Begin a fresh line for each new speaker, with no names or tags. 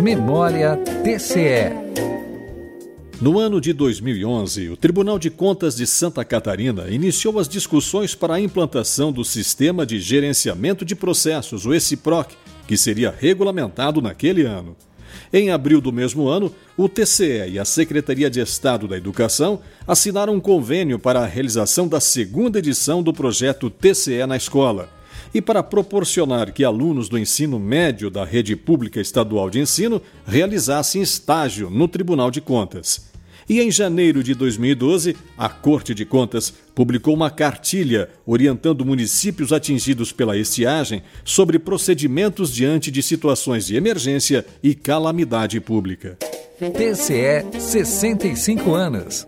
Memória TCE.
No ano de 2011, o Tribunal de Contas de Santa Catarina iniciou as discussões para a implantação do Sistema de Gerenciamento de Processos, o ECIPROC, que seria regulamentado naquele ano. Em abril do mesmo ano, o TCE e a Secretaria de Estado da Educação assinaram um convênio para a realização da segunda edição do projeto TCE na escola e para proporcionar que alunos do ensino médio da rede pública estadual de ensino realizassem estágio no Tribunal de Contas. E em janeiro de 2012, a Corte de Contas publicou uma cartilha orientando municípios atingidos pela estiagem sobre procedimentos diante de situações de emergência e calamidade pública.
TCE 65 anos.